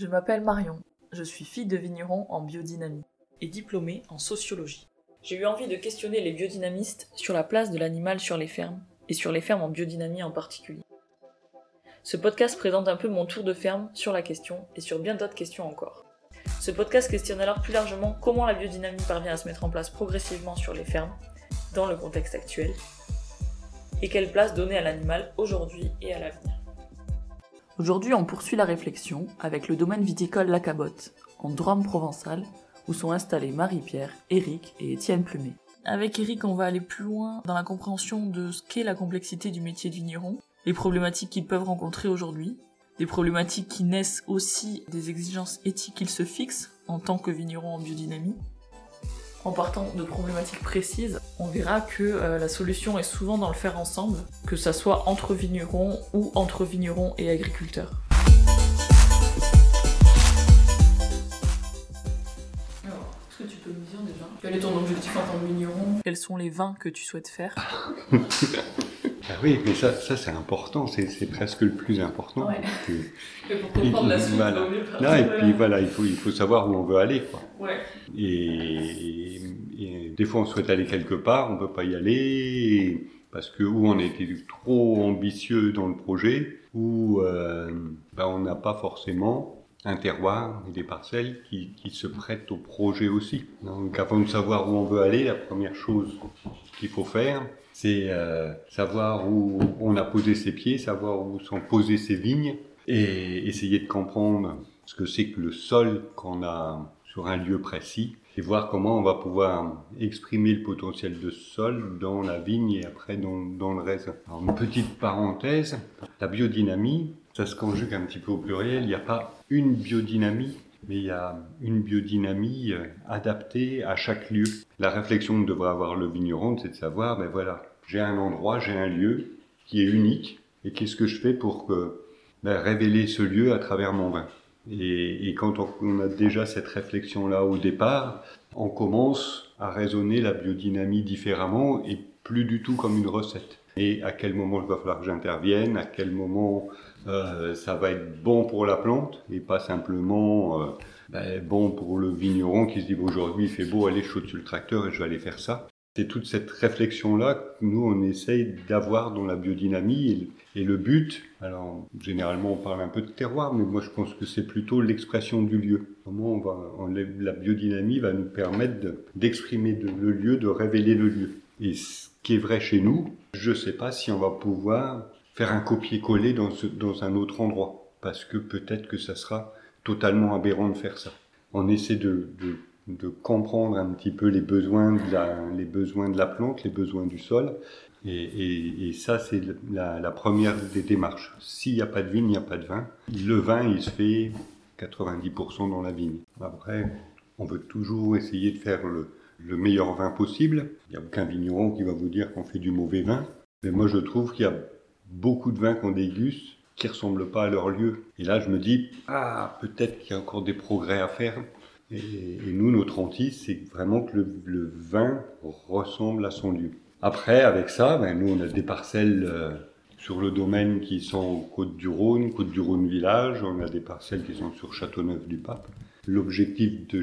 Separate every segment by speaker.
Speaker 1: Je m'appelle Marion, je suis fille de vigneron en biodynamie et diplômée en sociologie. J'ai eu envie de questionner les biodynamistes sur la place de l'animal sur les fermes, et sur les fermes en biodynamie en particulier. Ce podcast présente un peu mon tour de ferme sur la question et sur bien d'autres questions encore. Ce podcast questionne alors plus largement comment la biodynamie parvient à se mettre en place progressivement sur les fermes, dans le contexte actuel, et quelle place donner à l'animal aujourd'hui et à l'avenir. Aujourd'hui, on poursuit la réflexion avec le domaine viticole La Cabotte, en Drôme provençal, où sont installés Marie-Pierre, Éric et Étienne Plumet. Avec Éric, on va aller plus loin dans la compréhension de ce qu'est la complexité du métier de vigneron, les problématiques qu'ils peuvent rencontrer aujourd'hui, des problématiques qui naissent aussi des exigences éthiques qu'ils se fixent en tant que vigneron en biodynamie. En partant de problématiques précises, on verra que euh, la solution est souvent dans le faire ensemble, que ça soit entre vignerons ou entre vignerons et agriculteurs. Quel est ton objectif en tant que vigneron? Quels sont les vins que tu souhaites faire?
Speaker 2: ah oui, mais ça, ça c'est important, c'est presque le plus important.
Speaker 1: Ouais. et pour comprendre la suite,
Speaker 2: voilà. non, et puis voilà, il faut, il faut savoir où on veut aller. Quoi.
Speaker 1: Ouais.
Speaker 2: Et, et, des fois, on souhaite aller quelque part, on ne peut pas y aller, parce que ou on a été trop ambitieux dans le projet, ou euh, ben, on n'a pas forcément un terroir et des parcelles qui, qui, se prêtent au projet aussi. Donc avant de savoir où on veut aller, la première chose qu'il faut faire, c'est euh, savoir où on a posé ses pieds, savoir où sont posées ses vignes et essayer de comprendre ce que c'est que le sol qu'on a sur un lieu précis et voir comment on va pouvoir exprimer le potentiel de sol dans la vigne et après dans, le raisin. Alors, une petite parenthèse, la biodynamie, ça se conjugue un petit peu au pluriel, il n'y a pas une biodynamie, mais il y a une biodynamie euh, adaptée à chaque lieu. La réflexion que devrait avoir le vigneron, c'est de savoir, ben voilà, j'ai un endroit, j'ai un lieu qui est unique, et qu'est-ce que je fais pour que, ben, révéler ce lieu à travers mon vin? Et, et, quand on, a déjà cette réflexion-là au départ, on commence à raisonner la biodynamie différemment et plus du tout comme une recette. Et à quel moment il va falloir que j'intervienne, à quel moment euh, ça va être bon pour la plante et pas simplement euh, ben, bon pour le vigneron qui se dit aujourd'hui il fait beau, allez je saute sur le tracteur et je vais aller faire ça? C'est toute cette réflexion-là que nous on essaye d'avoir dans la biodynamie et, le but, alors généralement on parle un peu de terroir, mais moi je pense que c'est plutôt l'expression du lieu. Comment la biodynamie va nous permettre d'exprimer le lieu, de révéler le lieu. Et ce qui est vrai chez nous, je ne sais pas si on va pouvoir faire un copier-coller dans, un autre endroit, parce que peut-être que ça sera totalement aberrant de faire ça. On essaie de, de comprendre un petit peu les besoins de la, les besoins de la plante, les besoins du sol, et, ça c'est la, première des démarches. S'il n'y a pas de vigne, il n'y a pas de vin. Le vin, il se fait 90% dans la vigne. Après, on veut toujours essayer de faire le, le meilleur vin possible. Il n'y a aucun vigneron qui va vous dire qu'on fait du mauvais vin. Mais moi, je trouve qu'il y a beaucoup de vins qu'on déguste qui ressemblent pas à leur lieu. Et là, je me dis, ah, peut-être qu'il y a encore des progrès à faire. Et, nous, notre hantise, c'est vraiment que le, vin ressemble à son lieu. Après, avec ça, ben, nous, on a des parcelles euh, sur le domaine qui sont Côte-du-Rhône, Côte-du-Rhône village. On a des parcelles qui sont sur Châteauneuf-du-Pape. L'objectif de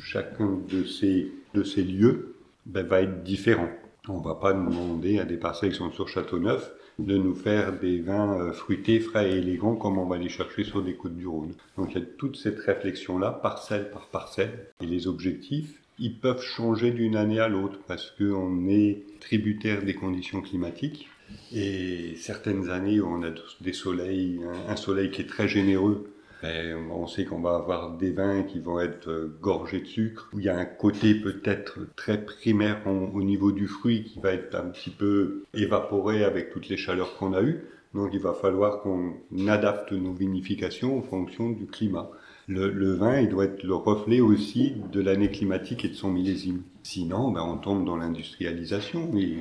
Speaker 2: chacun de ces, lieux ben, va être différent. On va pas demander à des parcelles qui sont sur Châteauneuf de nous faire des vins euh, fruités, frais et élégants comme on va les chercher sur des côtes du Rhône. Donc il y a toute cette réflexion-là, parcelle par parcelle, et les objectifs, ils peuvent changer d'une année à l'autre parce qu'on est tributaire des conditions climatiques. Et certaines années, on a des soleils, un soleil qui est très généreux, ben, on sait qu'on va avoir des vins qui vont être euh, gorgés de sucre, il y a un côté peut-être très primaire au niveau du fruit qui va être un petit peu évaporé avec toutes les chaleurs qu'on a eues. Donc il va falloir qu'on adapte nos vinifications en fonction du climat. Le, vin, il doit être le reflet aussi de l'année climatique et de son millésime. Sinon, ben, on tombe dans l'industrialisation et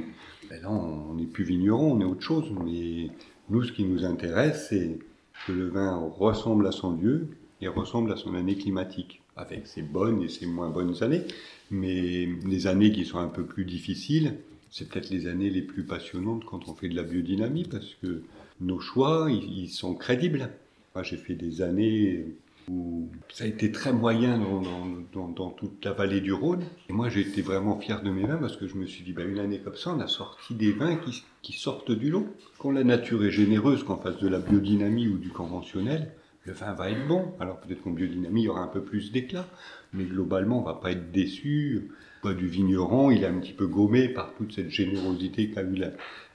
Speaker 2: ben là, on n'est plus vigneron, on est autre chose. Mais nous, ce qui nous intéresse, c'est que le vin ressemble à son lieu et ressemble à son année climatique, avec ses bonnes et ses moins bonnes années. Mais les années qui sont un peu plus difficiles, c'est peut-être les années les plus passionnantes quand on fait de la biodynamie, parce que nos choix, ils sont crédibles. Moi, j'ai fait des années ça a été très moyen dans, toute la vallée du Rhône. Et moi, j'ai été vraiment fier de mes vins parce que je me suis dit, bah, une année comme ça, on a sorti des vins qui, sortent du lot. Quand la nature est généreuse, qu'en fasse de la biodynamie ou du conventionnel, le vin va être bon. Alors peut-être qu'en biodynamie, il y aura un peu plus d'éclat, mais globalement, on va pas être déçu. Du vigneron, il est un petit peu gommé par toute cette générosité qu'a eu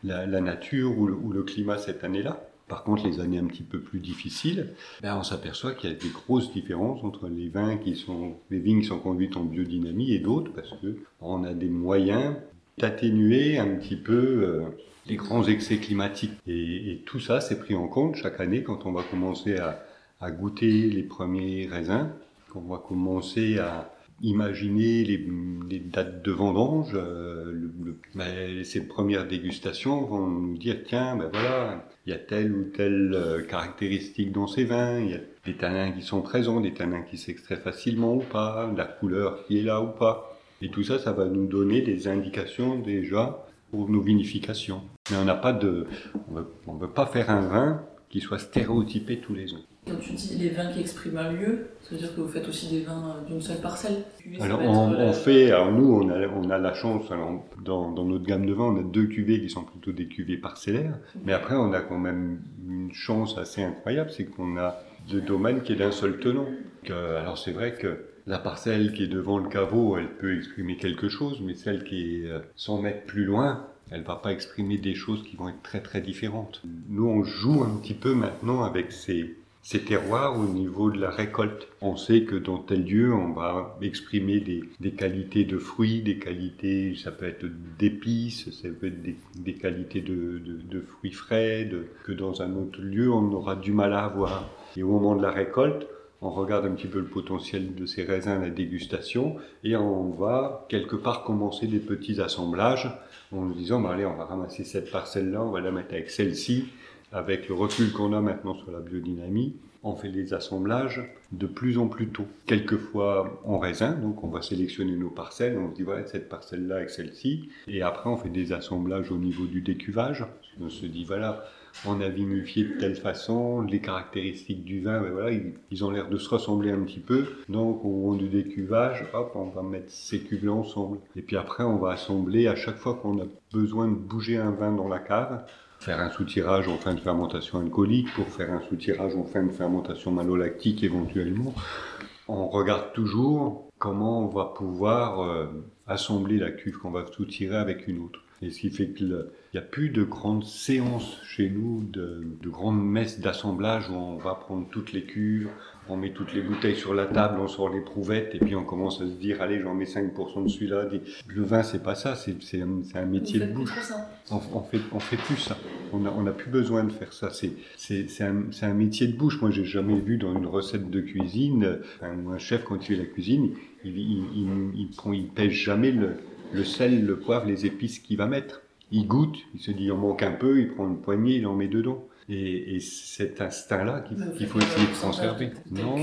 Speaker 2: la, nature ou le, climat cette année-là. Par contre, les années un petit peu plus difficiles, ben on s'aperçoit qu'il y a des grosses différences entre les vins qui sont, les vignes qui sont conduites en biodynamie et d'autres, parce que on a des moyens d'atténuer un petit peu euh, les grands excès climatiques. Et, tout ça, c'est pris en compte chaque année quand on va commencer à, goûter les premiers raisins, qu'on va commencer à imaginer les, dates de vendange. Euh, ben, ces premières dégustations vont nous dire tiens, ben voilà, il y a telle ou telle euh, caractéristique dans ces vins, il y a des tanins qui sont présents, des tanins qui s'extraient facilement ou pas, la couleur qui est là ou pas. Et tout ça, ça va nous donner des indications déjà pour nos vinifications. Mais on n'a pas de, on ne veut pas faire un vin qui soit stéréotypé tous les ans.
Speaker 1: Quand tu dis les vins qui expriment un lieu, ça veut dire que vous faites aussi des vins euh, d'une seule parcelle
Speaker 2: Alors on, euh, fait, alors nous on a, on a la chance, alors dans, dans, notre gamme de vins on a deux cuvées qui sont plutôt des cuvées parcellaires, mais après on a quand même une chance assez incroyable, c'est qu'on a deux domaines qui est d'un seul tenant. alors c'est vrai que la parcelle qui est devant le caveau, elle peut exprimer quelque chose, mais celle qui est 100 euh, mètres plus loin, elle va pas exprimer des choses qui vont être très très différentes. Nous on joue un petit peu maintenant avec ces ces terroirs au niveau de la récolte. On sait que dans tel lieu, on va exprimer des, qualités de fruits, des qualités, ça peut être d'épices, ça peut être des, qualités de, fruits frais, que dans un autre lieu, on aura du mal à avoir. Et au moment de la récolte, on regarde un petit peu le potentiel de ces raisins à la dégustation et on va quelque part commencer des petits assemblages en nous disant, bah, allez, on va ramasser cette parcelle-là, on va la mettre avec celle-ci avec le recul qu'on a maintenant sur la biodynamie, on fait des assemblages de plus en plus tôt. Quelquefois en raisin, donc on va sélectionner nos parcelles, on se dit voilà cette parcelle-là avec celle-ci, et après on fait des assemblages au niveau du décuvage. On se dit voilà, on a vinifié de telle façon, les caractéristiques du vin, ben voilà, ils, ont l'air de se ressembler un petit peu. Donc au moment du décuvage, hop, on va mettre ces cuves-là ensemble. Et puis après, on va assembler à chaque fois qu'on a besoin de bouger un vin dans la cave faire un soutirage en fin de fermentation alcoolique, pour faire un soutirage en fin de fermentation malolactique éventuellement, on regarde toujours comment on va pouvoir euh, assembler la cuve qu'on va soutirer avec une autre. Et ce qui fait qu'il n'y a plus de grandes séances chez nous, de, de grandes messes d'assemblage où on va prendre toutes les cuves, on met toutes les bouteilles sur la table, on sort les prouvettes et puis on commence à se dire allez j'en mets 5% de celui-là. Le vin c'est pas ça, c'est un, un, métier de bouche. On, on, fait on fait plus ça. On n'a on a plus besoin de faire ça. C'est un, un métier de bouche. Moi j'ai jamais vu dans une recette de cuisine un, un chef quand il fait la cuisine, il, il, il, pèse jamais le, le sel, le poivre, les épices qu'il va mettre. Il goûte, il se dit il en manque un peu, il prend une poignée, il en met dedans. Et, et cet instinct-là qu'il faut essayer de conserver. Non,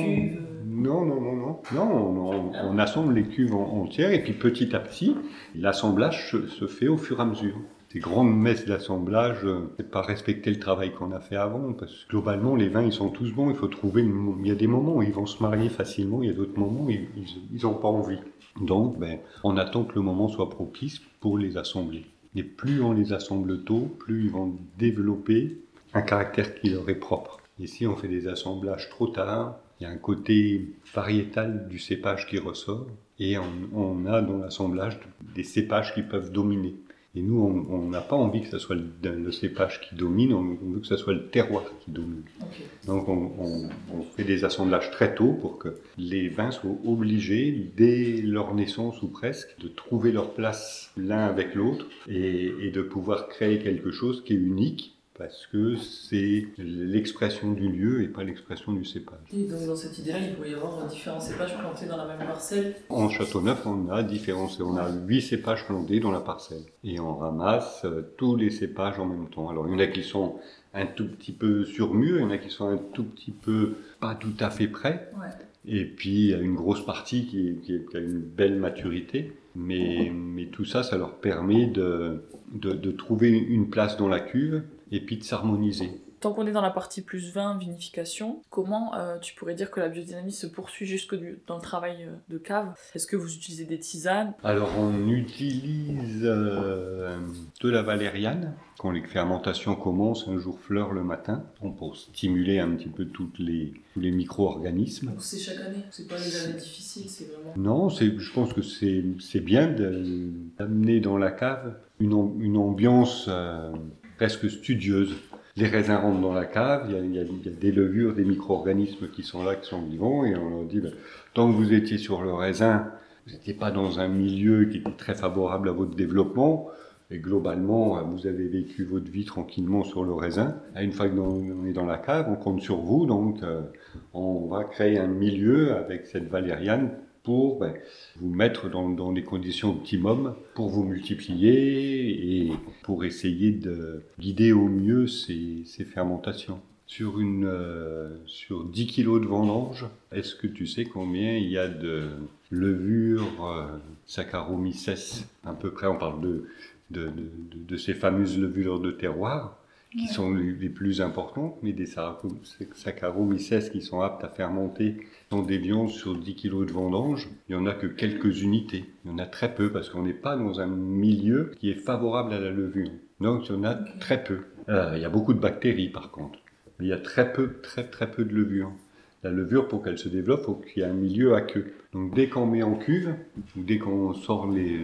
Speaker 2: non, non, non, non. Non, on, assemble les cuves entières et puis petit à petit, l'assemblage se, fait au fur et à mesure. Ces grandes messes d'assemblage, euh, c'est pas respecter le travail qu'on a fait avant, parce que globalement, les vins, ils sont tous bons. Il faut trouver. Il y a des moments où ils vont se marier facilement, il y a d'autres moments où ils n'ont pas envie. Donc, ben, on attend que le moment soit propice pour les assembler. Et plus on les assemble tôt, plus ils vont développer un caractère qui leur est propre. Ici, on fait des assemblages trop tard. Il y a un côté variétal du cépage qui ressort et on, on a dans l'assemblage des cépages qui peuvent dominer. Et nous, on n'a pas envie que ce soit le, cépage qui domine, on, veut que ce soit le terroir qui domine. Donc on, on, fait des assemblages très tôt pour que les vins soient obligés, dès leur naissance ou presque, de trouver leur place l'un avec l'autre et, et de pouvoir créer quelque chose qui est unique parce que c'est l'expression du lieu et pas l'expression du cépage.
Speaker 1: Et donc dans cette idée-là, il peut y avoir différents cépages plantés dans la même parcelle
Speaker 2: En Châteauneuf, on a différents, on a huit cépages plantés dans la parcelle et on ramasse euh, tous les cépages en même temps. Alors il y en a qui sont un tout petit peu sur mûr, il y en a qui sont un tout petit peu pas tout à fait prêts. Ouais. Et puis il y a une grosse partie qui, qui, a une belle maturité, mais, mais tout ça, ça leur permet de, de, de trouver une place dans la cuve et puis de s'harmoniser.
Speaker 1: Tant qu'on est dans la partie plus vin, vinification, comment euh, tu pourrais dire que la biodynamie se poursuit jusque dans le travail euh, de cave? Est-ce que vous utilisez des tisanes?
Speaker 2: Alors on utilise euh, de la valériane quand les fermentations commencent, un jour fleur le matin, pour stimuler un petit peu toutes les, tous les micro-organismes.
Speaker 1: C'est chaque année, c'est pas les années difficiles, c'est vraiment...
Speaker 2: Non, je pense que c'est bien d'amener dans la cave une, une ambiance presque studieuse. Les raisins rentrent dans la cave, il y a, des levures, des micro-organismes qui sont là, qui sont vivants, et on leur dit, ben, tant que vous étiez sur le raisin, vous n'étiez pas dans un milieu qui était très favorable à votre développement, et globalement, vous avez vécu votre vie tranquillement sur le raisin. Une fois qu'on est dans la cave, on compte sur vous, donc euh, on va créer un milieu avec cette valériane pour ben, vous mettre dans, dans, des conditions optimum pour vous multiplier et pour essayer de guider au mieux ces, ces fermentations. Sur, une, euh, sur 10 kg de vendange, est-ce que tu sais combien il y a de levures euh, Saccharomyces? À peu près, on parle de, de, de ces fameuses levures de terroir qui sont les plus importantes, mais des Saccharomyces qui sont aptes à fermenter dans des viandes sur 10 kg de vendange, il n'y en a que quelques unités. Il y en a très peu parce qu'on n'est pas dans un milieu qui est favorable à la levure. Donc il y en a très peu. Euh, il y a beaucoup de bactéries par contre. il y a très peu, très très peu de levure. La levure, pour qu'elle se développe, il faut qu'il y ait un milieu à queue. Donc dès qu'on met en cuve, ou dès qu'on sort les,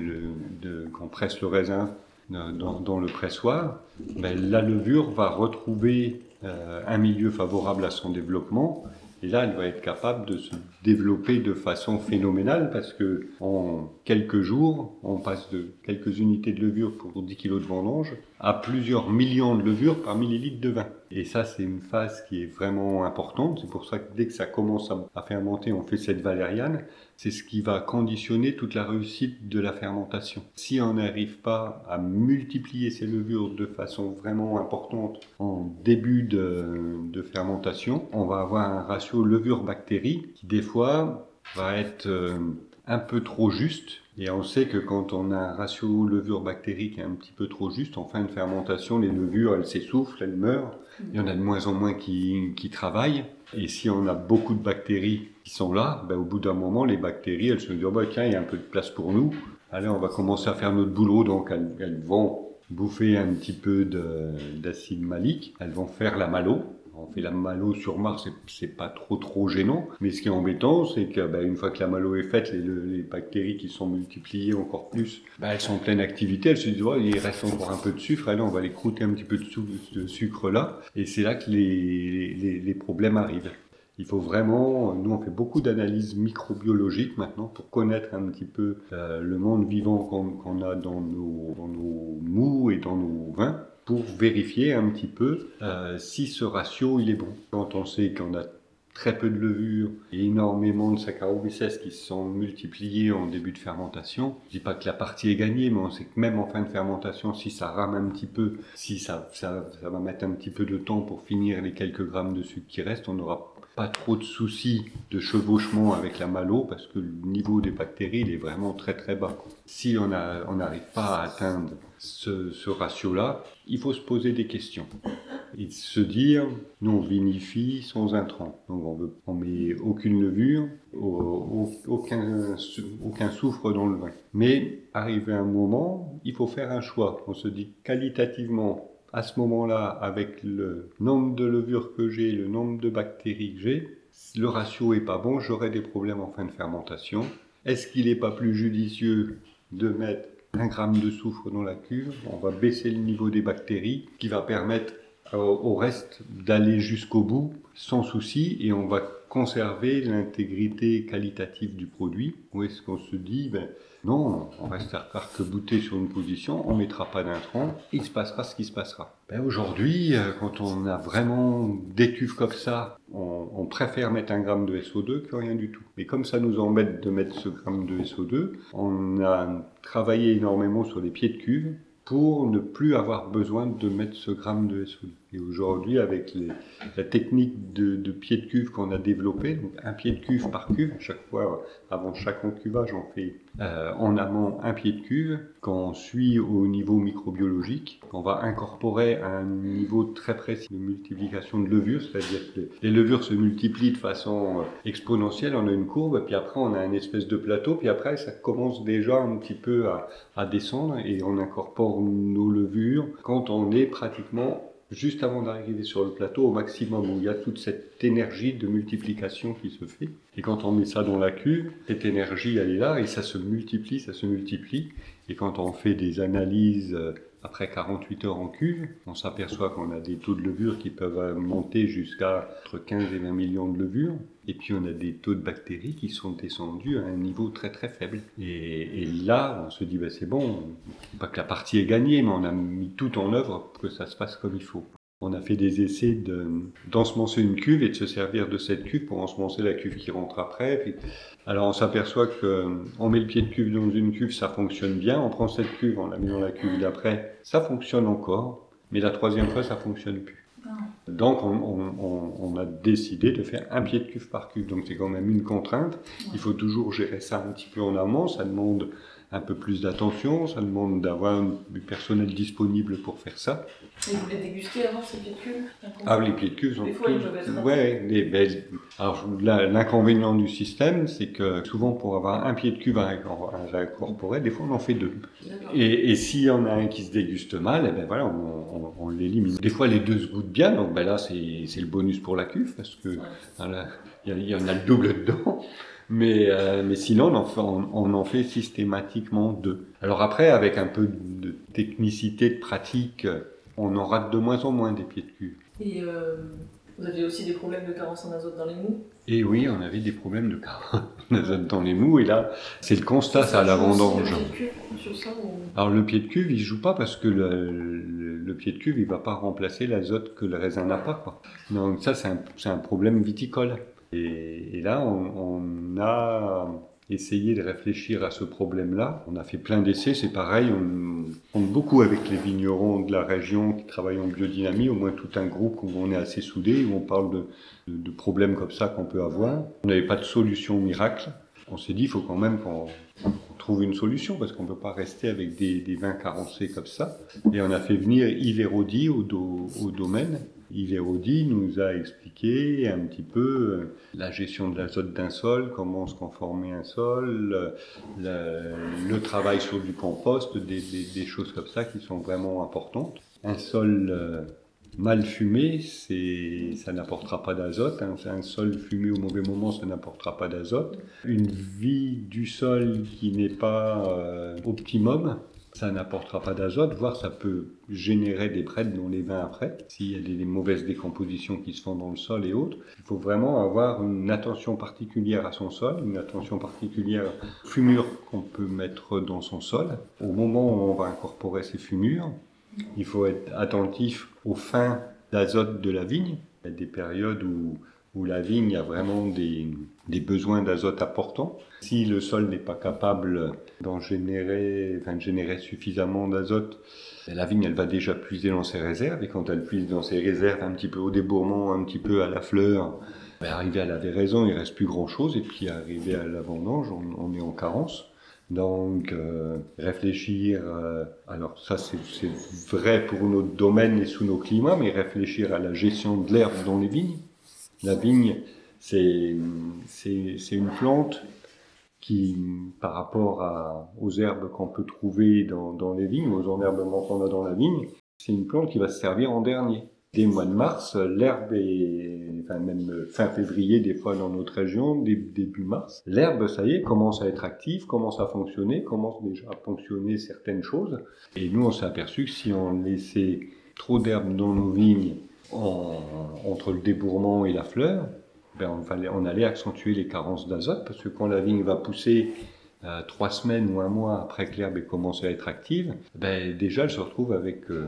Speaker 2: qu'on presse le raisin dans, le pressoir, ben, la levure va retrouver euh, un milieu favorable à son développement. Et là, elle va être capable de se développer de façon phénoménale parce que en quelques jours, on passe de quelques unités de levure pour 10 kg de vendange à plusieurs millions de levures par millilitre de vin. Et ça, c'est une phase qui est vraiment importante. C'est pour ça que dès que ça commence à fermenter, on fait cette valériane c'est ce qui va conditionner toute la réussite de la fermentation. Si on n'arrive pas à multiplier ces levures de façon vraiment importante en début de, fermentation, on va avoir un ratio levure-bactérie qui des fois va être euh, un peu trop juste. Et on sait que quand on a un ratio levure-bactérie qui est un petit peu trop juste, en fin de fermentation, les levures, elles s'essoufflent, elles meurent. Il y en a de moins en moins qui, qui travaillent. Et si on a beaucoup de bactéries qui sont là, ben, au bout d'un moment, les bactéries, elles se disent, oh, ben, tiens, il y a un peu de place pour nous. Allez, on va commencer à faire notre boulot. Donc, elles, vont bouffer un petit peu d'acide malique. Elles vont faire la malo on fait la malo sur Mars, c'est pas trop trop gênant. Mais ce qui est embêtant, c'est que bah, une fois que la malo est faite, les, bactéries qui sont multipliées encore plus, bah, elles sont en pleine activité. Elles se disent, il reste encore un peu de sucre. Allez, on va les croûter un petit peu de, sucre là. Et c'est là que les, problèmes arrivent. Il faut vraiment, nous on fait beaucoup d'analyses microbiologiques maintenant pour connaître un petit peu euh, le monde vivant qu'on a dans nos, dans nos mous et dans nos vins pour vérifier un petit peu euh, si ce ratio il est bon. Quand on sait qu'on a très peu de levure et énormément de Saccharomyces qui se sont multipliés en début de fermentation. Je dis pas que la partie est gagnée, mais on sait que même en fin de fermentation, si ça rame un petit peu, si ça, ça, ça va mettre un petit peu de temps pour finir les quelques grammes de sucre qui restent, on n'aura pas trop de soucis de chevauchement avec la malo parce que le niveau des bactéries il est vraiment très très bas. Si on n'arrive pas à atteindre ce, ratio-là, il faut se poser des questions et se dire nous on vinifie sans intrants. Donc on veut on met aucune levure, aucun, aucun soufre dans le vin. Mais arrivé un moment, il faut faire un choix. On se dit qualitativement à ce moment-là, avec le nombre de levures que j'ai, le nombre de bactéries que j'ai, le ratio est pas bon, j'aurai des problèmes en fin de fermentation. Est-ce qu'il n'est pas plus judicieux de mettre un gramme de soufre dans la cuve? On va baisser le niveau des bactéries, qui va permettre au reste d'aller jusqu'au bout sans souci, et on va conserver l'intégrité qualitative du produit. Ou est-ce qu'on se dit, ben, non, on reste arc-bouté sur une position, on mettra pas d'intrants, il se passera ce qui se passera. Ben Aujourd'hui, euh, quand on a vraiment des cuves comme ça, on, préfère mettre un gramme de SO2 que rien du tout. Mais comme ça nous embête de mettre ce gramme de SO2, on a travaillé énormément sur les pieds de cuve pour ne plus avoir besoin de mettre ce gramme de SO2. Et aujourd'hui, avec la technique de, pied de cuve qu'on a développée, donc un pied de cuve par cuve, à chaque fois, avant chaque encuvage, on fait euh, en amont un pied de cuve. Quand on suit au niveau microbiologique, on va incorporer un niveau très précis de multiplication de levures, c'est-à-dire que les levures se multiplient de façon euh, exponentielle, on a une courbe, puis après on a un espèce de plateau, puis après ça commence déjà un petit peu à, à descendre et on incorpore nos levures quand on est pratiquement juste avant d'arriver sur le plateau au maximum où il y a toute cette énergie de multiplication qui se fait. Et quand on met ça dans la cuve, cette énergie elle est là et ça se multiplie, ça se multiplie. Et quand on fait des analyses euh, après 48 heures en cuve, on s'aperçoit qu'on a des taux de levure qui peuvent monter jusqu'à entre 15 et 20 millions de levures. Et puis on a des taux de bactéries qui sont descendus à un niveau très très faible. Et, là, on se dit, bah, c'est bon, pas que la partie est gagnée, mais on a mis tout en œuvre pour que ça se passe comme il faut. On a fait des essais d'ensemencer une cuve et de se servir de cette cuve pour ensemencer la cuve qui rentre après. alors on s'aperçoit qu'on met le pied de cuve dans une cuve, ça fonctionne bien. On prend cette cuve, on la met dans la cuve d'après, ça fonctionne encore. Mais la troisième fois, ça fonctionne plus. Donc on, a décidé de faire un pied de cuve par cuve. Donc c'est quand même une contrainte. Il faut toujours gérer ça un petit peu en amont. Ça demande un peu plus d'attention, ça demande d'avoir du personnel disponible pour faire ça.
Speaker 1: Et vous les dégustez avant ces pieds de cuve
Speaker 2: Ah, les pieds de cuve sont. Des fois, ils Ouais, les, ben, alors l'inconvénient du système, c'est que souvent pour avoir un pied de cuve à incorporer, des fois on en fait deux. Et, et s'il y en a un qui se déguste mal, eh ben voilà, on, on, l'élimine. Des fois les deux se goûtent bien, donc ben là c'est le bonus pour la cuve parce que il y, y en a le double dedans. Mais, euh, mais sinon, on en, fait, on, en fait systématiquement deux. Alors après, avec un peu de technicité, de pratique, on en rate de moins en moins des pieds de cul.
Speaker 1: Et euh, vous aviez aussi des problèmes de carence en azote dans les mous?
Speaker 2: Et oui, on avait des problèmes de carence en azote dans les mous. Et là, c'est le constat, ça, à la vendange. Alors le pied de cuve, il joue pas parce que le, le, pied de cuve, il va pas remplacer l'azote que le raisin n'a pas. Quoi. Donc ça, c'est un, un problème viticole. Et, là, on, a essayé de réfléchir à ce problème-là. On a fait plein d'essais, c'est pareil, on compte beaucoup avec les vignerons de la région qui travaillent en biodynamie, au moins tout un groupe où on est assez soudés, où on parle de, problèmes comme ça qu'on peut avoir. On n'avait pas de solution miracle. On s'est dit, il faut quand même qu'on trouve une solution parce qu'on ne peut pas rester avec des, vins carencés comme ça. Et on a fait venir Yves Hérodi au, au domaine Yves Hérodi nous a expliqué un petit peu euh, la gestion de l'azote d'un sol, comment se conformer un sol, le, travail sur du compost, des, choses comme ça qui sont vraiment importantes. Un sol euh, mal fumé, ça n'apportera pas d'azote. Hein. Un sol fumé au mauvais moment, ça n'apportera pas d'azote. Une vie du sol qui n'est pas euh, optimum, ça n'apportera pas d'azote, voire ça peut générer des prêtes dans les vins après, s'il y a des, mauvaises décompositions qui se font dans le sol et autres. Il faut vraiment avoir une attention particulière à son sol, une attention particulière aux fumures qu'on peut mettre dans son sol. Au moment où on va incorporer ces fumures, il faut être attentif aux fins d'azote de la vigne. Il y a des périodes où où la vigne a vraiment des, besoins d'azote importants. Si le sol n'est pas capable d'en générer, enfin, de générer suffisamment d'azote, la vigne, elle va déjà puiser dans ses réserves, et quand elle puise dans ses réserves, un petit peu au débourrement, un petit peu à la fleur, ben, arrivé à la véraison, il reste plus grand chose, et puis arrivé à la vendange, on, est en carence. Donc, euh, réfléchir, euh, alors ça c'est vrai pour notre domaine et sous nos climats, mais réfléchir à la gestion de l'herbe dans les vignes. La vigne, c'est une plante qui, par rapport aux herbes qu'on peut trouver dans, dans, les vignes, aux enherbements qu'on a dans la vigne, c'est une plante qui va se servir en dernier. Dès le mois de mars, l'herbe est, enfin même fin février des fois dans notre région, début mars, l'herbe, ça y est, commence à être active, commence à fonctionner, commence déjà à fonctionner certaines choses. Et nous, on s'est aperçu que si on laissait trop d'herbe dans nos vignes entre le débourrement et la fleur, ben on, allait accentuer les carences d'azote parce que quand la vigne va pousser euh, trois semaines ou un mois après que l'herbe ait commencé à être active, ben déjà elle se retrouve avec euh,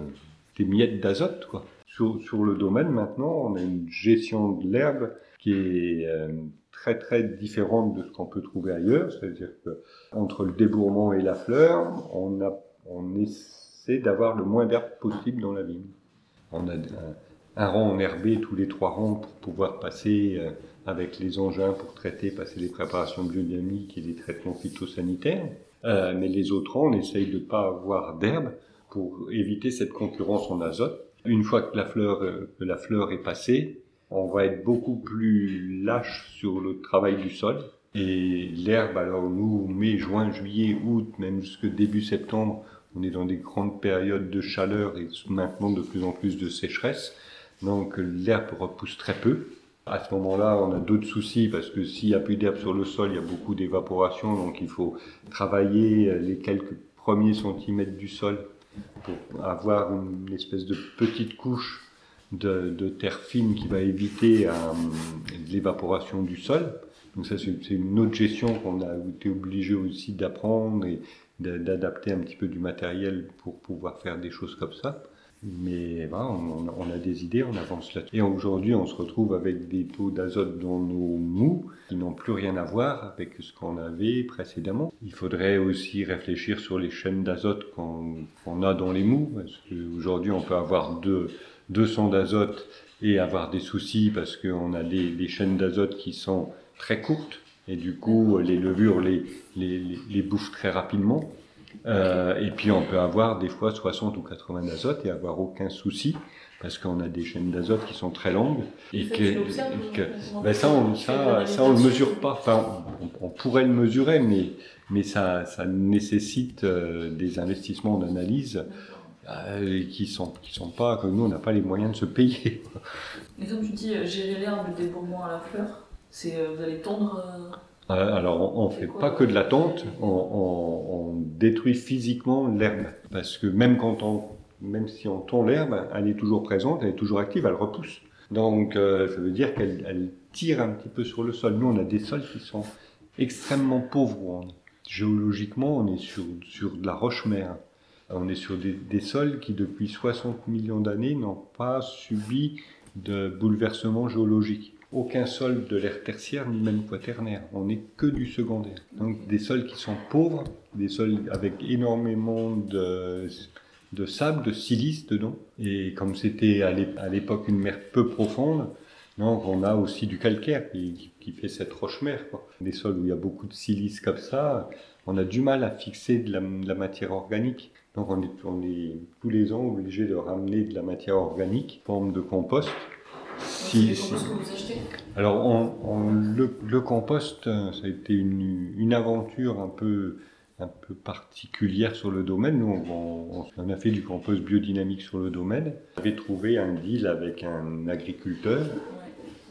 Speaker 2: des miettes d'azote. Sur, sur, le domaine maintenant, on a une gestion de l'herbe qui est euh, très très différente de ce qu'on peut trouver ailleurs. C'est-à-dire que entre le débourrement et la fleur, on, a, on essaie d'avoir le moins d'herbe possible dans la vigne. On a un rang enherbé tous les trois rangs pour pouvoir passer euh, avec les engins pour traiter, passer les préparations biodynamiques et les traitements phytosanitaires. Euh, mais les autres rangs, on essaye de ne pas avoir d'herbe pour éviter cette concurrence en azote. Une fois que la fleur, euh, que la fleur est passée, on va être beaucoup plus lâche sur le travail du sol. Et l'herbe, alors nous, mai, juin, juillet, août, même jusque début septembre, on est dans des grandes périodes de chaleur et maintenant de plus en plus de sécheresse. Donc l'herbe repousse très peu. À ce moment-là, on a d'autres soucis parce que s'il n'y a plus d'herbe sur le sol, il y a beaucoup d'évaporation. Donc il faut travailler les quelques premiers centimètres du sol pour avoir une espèce de petite couche de, terre fine qui va éviter euh, l'évaporation du sol. Donc ça, c'est une autre gestion qu'on a été obligé aussi d'apprendre et d'adapter un petit peu du matériel pour pouvoir faire des choses comme ça. Mais on, a des idées, on avance là-dessus. Et aujourd'hui, on se retrouve avec des taux d'azote dans nos mous qui n'ont plus rien à voir avec ce qu'on avait précédemment. Il faudrait aussi réfléchir sur les chaînes d'azote qu'on a dans les mous, parce qu'aujourd'hui, on peut avoir deux, 200 d'azote et avoir des soucis parce qu'on a des, chaînes d'azote qui sont très courtes et du coup les levures les, les, bouffent très rapidement. Euh, et puis on peut avoir des fois 60 ou 80 d'azote et avoir aucun souci parce qu'on a des chaînes d'azote qui sont très longues et que, ben ça on ça, ça on le mesure pas enfin on, pourrait le mesurer mais mais ça ça nécessite euh, des investissements d'analyse euh, qui sont qui sont pas comme nous on n'a pas les moyens de se payer.
Speaker 1: Mais comme tu dis euh, gérer l'herbe le débourrement à la fleur, c'est euh, vous allez tondre.
Speaker 2: Alors on, ne fait pas que de la tonte, on, détruit physiquement l'herbe parce que même quand on même si on tond l'herbe, elle est toujours présente, elle est toujours active, elle repousse. Donc ça veut dire qu'elle elle tire un petit peu sur le sol. Nous on a des sols qui sont extrêmement pauvres. Géologiquement on est sur sur de la roche-mère. On est sur des, sols qui, depuis 60 millions d'années, n'ont pas subi de bouleversement géologique. Aucun sol de l'ère tertiaire, ni même quaternaire. On n'est que du secondaire. Donc des sols qui sont pauvres, des sols avec énormément de, sable, de silice dedans. Et comme c'était à l'époque une mer peu profonde, donc on a aussi du calcaire qui, fait cette roche-mer. Des sols où il y a beaucoup de silice comme ça, on a du mal à fixer de la matière organique. Donc on est, tous les ans obligé de ramener de la matière organique, forme de compost.
Speaker 1: Si, que vous achetez
Speaker 2: Alors le, compost, euh, ça a été une, aventure un peu, un peu particulière sur le domaine. Nous, on, a fait du compost biodynamique sur le domaine. On avait trouvé un deal avec un agriculteur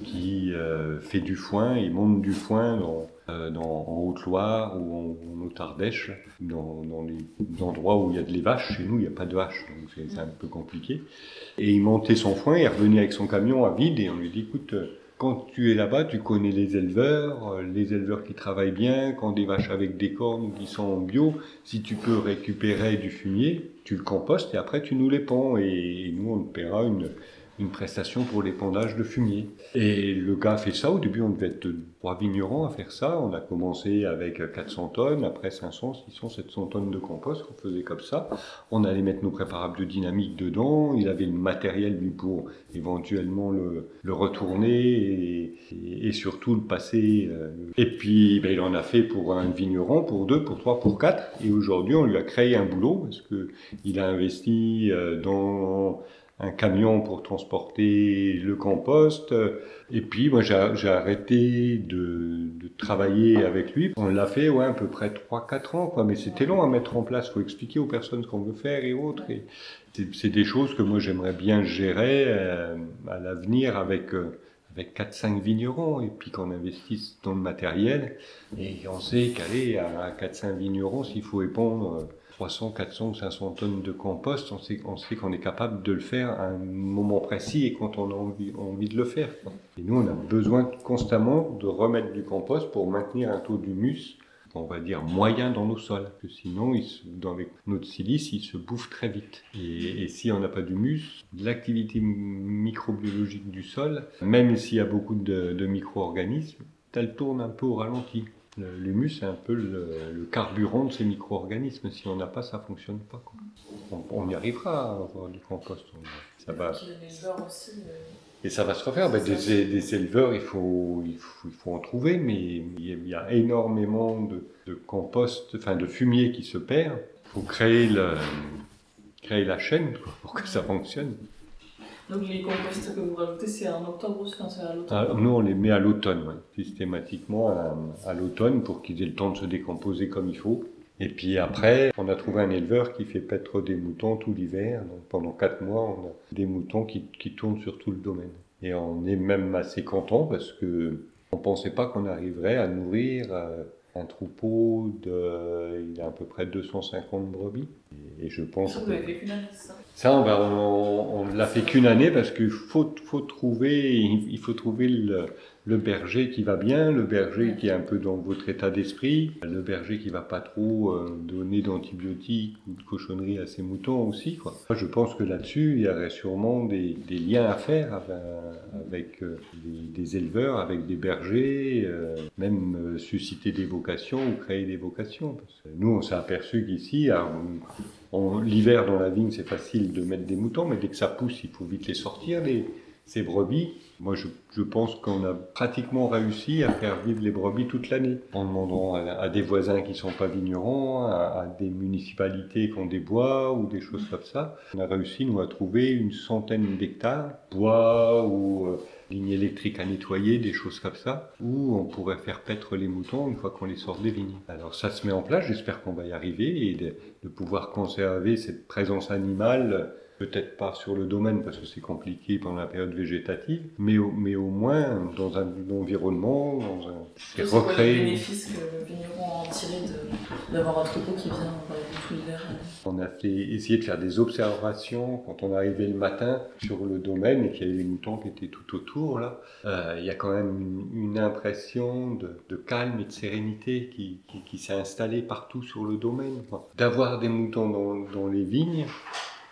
Speaker 2: qui euh, fait du foin et monte du foin dans euh, en Haute-Loire ou en, Haute-Ardèche, dans, les endroits où il y a de les vaches. Chez nous, il n'y a pas de vaches, donc c'est un peu compliqué. Et il montait son foin, il revenait avec son camion à vide et on lui dit, écoute, quand tu es là-bas, tu connais les éleveurs, euh, les éleveurs qui travaillent bien, quand des vaches avec des cornes qui sont en bio, si tu peux récupérer du fumier, tu le compostes et après tu nous les pends et, nous on te paiera une, une prestation pour l'épandage de fumier. Et le gars fait ça. Au début, on devait être trois vignerons à faire ça. On a commencé avec 400 tonnes, après 500, 600, 700 tonnes de compost qu'on faisait comme ça. On allait mettre nos préparables de dynamique dedans. Il avait le matériel, lui, pour éventuellement le, retourner et, surtout le passer. Euh. Et puis, ben, il en a fait pour un vigneron, pour deux, pour trois, pour quatre. Et aujourd'hui, on lui a créé un boulot parce que il a investi euh, dans un camion pour transporter le compost. Et puis, moi, j'ai arrêté de, de, travailler avec lui. On l'a fait, ouais, à peu près 3-4 ans, quoi. Mais c'était long à mettre en place. Faut expliquer aux personnes ce qu'on veut faire et autres. Et c'est des choses que moi, j'aimerais bien gérer euh, à l'avenir avec, euh, avec 4-5 vignerons. Et puis qu'on investisse dans le matériel. Et on sait qu'aller à 4-5 vignerons, s'il faut répondre 300, 400 500 tonnes de compost, on sait, on sait qu'on est capable de le faire à un moment précis et quand on a envie, de le faire. Et nous, on a besoin constamment de remettre du compost pour maintenir un taux d'humus, on va dire, moyen dans nos sols. Parce que sinon, dans, avec notre silice, il se bouffe très vite. Et, si on n'a pas d'humus, l'activité microbiologique du sol, même s'il y a beaucoup de, de micro-organismes, elle tourne un peu au ralenti. L'humus, c'est un peu le, carburant de ces micro-organismes. Si on n'a pas, ça ne fonctionne pas. On, y arrivera à avoir du compost.
Speaker 1: Ça va. Aussi,
Speaker 2: Et ça va se refaire. Ben, des, éleveurs, il faut, il faut, en trouver, mais il y a énormément de, compost, enfin de fumier qui se perd. Il faut créer, le, créer la chaîne pour que ça fonctionne.
Speaker 1: Donc les composts que vous rajoutez, c'est en octobre c'est à l'automne ah,
Speaker 2: Nous, on les met à l'automne, systématiquement à, l'automne pour qu'ils aient le temps de se décomposer comme il faut. Et puis après, on a trouvé un éleveur qui fait paître des moutons tout l'hiver. Donc pendant quatre mois, on a des moutons qui, qui, tournent sur tout le domaine. Et on est même assez content parce que on pensait pas qu'on arriverait à nourrir euh, un troupeau de, il a à peu près 250 brebis. Et, je pense.
Speaker 1: Ça, fait année, ça?
Speaker 2: Ça, on, ne l'a fait qu'une année parce qu'il faut, faut trouver, il faut trouver le, le berger qui va bien, le berger qui est un peu dans votre état d'esprit, le berger qui va pas trop euh, donner d'antibiotiques ou de cochonneries à ses moutons aussi. Quoi. Je pense que là-dessus, il y aurait sûrement des, des liens à faire avec, euh, des, éleveurs, avec des bergers, euh, même susciter des vocations ou créer des vocations. Parce que nous, on s'est aperçu qu'ici, l'hiver dans la vigne, c'est facile de mettre des moutons, mais dès que ça pousse, il faut vite les sortir, les, ces brebis. Moi, je, pense qu'on a pratiquement réussi à faire vivre les brebis toute l'année, en demandant à, des voisins qui sont pas vignerons, à, des municipalités qui ont des bois ou des choses comme ça. On a réussi, nous, à trouver une centaine d'hectares, bois ou euh, lignes électriques à nettoyer, des choses comme ça, où on pourrait faire paître les moutons une fois qu'on les sort des vignes. Alors ça se met en place, j'espère qu'on va y arriver, et de pouvoir conserver cette présence animale peut-être pas sur le domaine parce que c'est compliqué pendant la période végétative, mais au, mais au moins dans un environnement, dans un
Speaker 1: c'est recréer. le bénéfice que le vigneron en tiré d'avoir un troupeau qui vient tout l'hiver.
Speaker 2: On a fait, essayé de faire des observations quand on arrivait le matin sur le domaine et qu'il y avait les moutons qui étaient tout autour là. Euh, il y a quand même une, impression de, de, calme et de sérénité qui, qui, qui s'est installée partout sur le domaine. D'avoir des moutons dans, dans les vignes,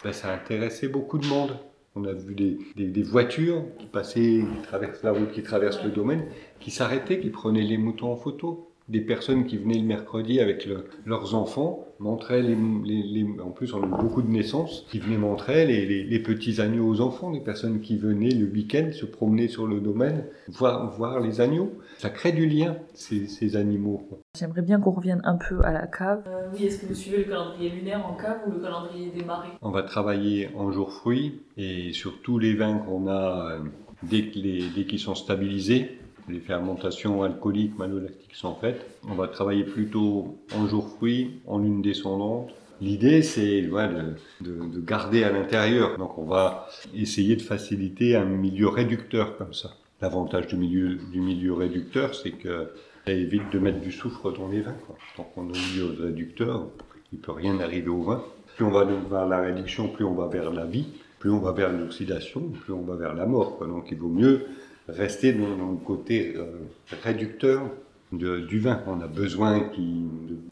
Speaker 2: ben, ça a intéressé beaucoup de monde. On a vu des, des, voitures qui passaient, qui traversent la route, qui traversent le domaine, qui s'arrêtaient, qui prenaient les moutons en photo des personnes qui venaient le mercredi avec leurs enfants montraient les, les, en plus on a eu beaucoup de naissances qui venaient montrer les, les, petits agneaux aux enfants des personnes qui venaient le week-end se promener sur le domaine voir voir les agneaux. Ça crée du lien ces, ces animaux.
Speaker 1: J'aimerais bien qu'on revienne un peu à la cave. Euh, oui est-ce que vous suivez le calendrier lunaire en cave ou le calendrier des marées?
Speaker 2: On va travailler en jour fruits et sur tous les vins qu'on a euh, dès qu'ils sont stabilisés les fermentations alcooliques, malolactiques sont faites. On va travailler plutôt en jour fruit, en lune descendante. L'idée, c'est de, de, garder à l'intérieur. Donc, on va essayer de faciliter un milieu réducteur comme ça. L'avantage du milieu, du milieu réducteur, c'est que ça évite de mettre du soufre dans les vins. Quoi. Tant qu'on est au milieu réducteur, il peut rien arriver au vin. Plus on va vers la réduction, plus on va vers la vie, plus on va vers l'oxydation, plus on va vers la mort. Donc, il vaut mieux rester dans, le côté euh, réducteur du vin. On a besoin qui,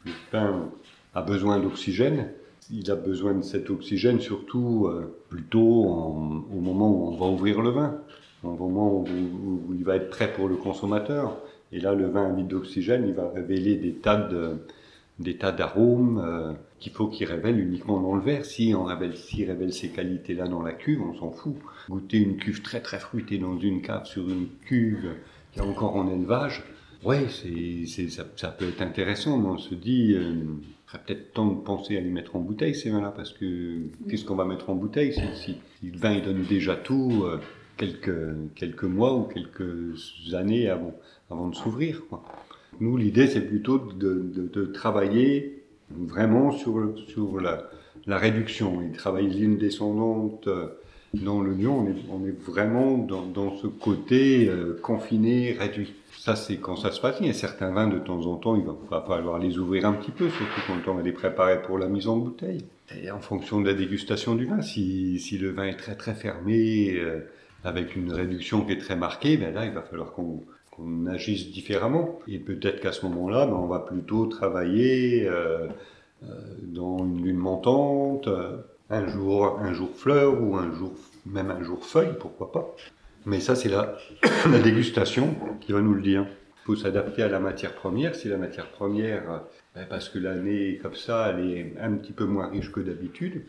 Speaker 2: le vin a besoin d'oxygène. Il a besoin de cet oxygène surtout euh, plutôt au moment où on va ouvrir le vin, au moment où, il va être prêt pour le consommateur. Et là, le vin vide d'oxygène, il va révéler des tas de, des tas d'arômes euh, qu'il faut qu'il révèle uniquement dans le verre. Si on révèle, s'il révèle ces qualités-là dans la cuve, on s'en fout. Goûter une cuve très très fruitée dans une cave sur une cuve qui est encore en élevage, ouais, c'est, ça, ça, peut être intéressant, mais on se dit, euh, il serait peut-être temps de penser à les mettre en bouteille ces vins-là, parce que qu'est-ce qu'on va mettre en bouteille si, si, le vin il donne déjà tout euh, quelques, quelques mois ou quelques années avant, avant de s'ouvrir. Nous, l'idée, c'est plutôt de, travailler vraiment sur, la, réduction et travailler ligne descendante euh, dans le. On est, vraiment dans, ce côté euh, confiné, réduit. Ça, c'est quand ça se passe. Il y a certains vins, de temps en temps, il va, falloir les ouvrir un petit peu, surtout quand on va les préparer pour la mise en bouteille. Et en fonction de la dégustation du vin, si, le vin est très très fermé, euh, avec une réduction qui est très marquée, ben là, il va falloir qu'on qu'on agisse différemment. Et peut-être qu'à ce moment-là, ben, on va plutôt travailler euh, euh, dans une lune montante, un jour, un jour fleur ou un jour, même un jour feuille, pourquoi pas. Mais ça, c'est la, la dégustation qui va nous le dire. faut s'adapter à la matière première. Si la matière première, ben, parce que l'année comme ça, elle est un petit peu moins riche que d'habitude,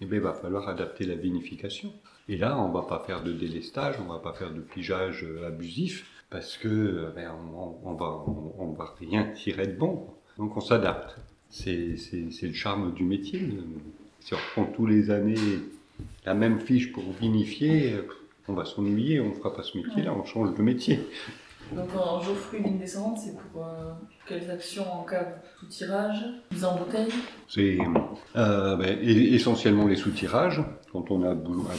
Speaker 2: eh ben, il va falloir adapter la vinification. Et là, on va pas faire de délestage, on va pas faire de pigeage abusif, parce que ben, on, on, va, on, va rien tirer de bon. Donc on s'adapte. C'est le charme du métier. Si on reprend tous les années la même fiche pour vinifier, on va s'ennuyer, on ne fera pas ce métier-là, on change de métier.
Speaker 1: Donc en jour fruit ligne descendante, c'est pour euh, quelles actions en cave Sous-tirage Mise en bouteille?
Speaker 2: C'est euh, ben, essentiellement les sous-tirages, quand on a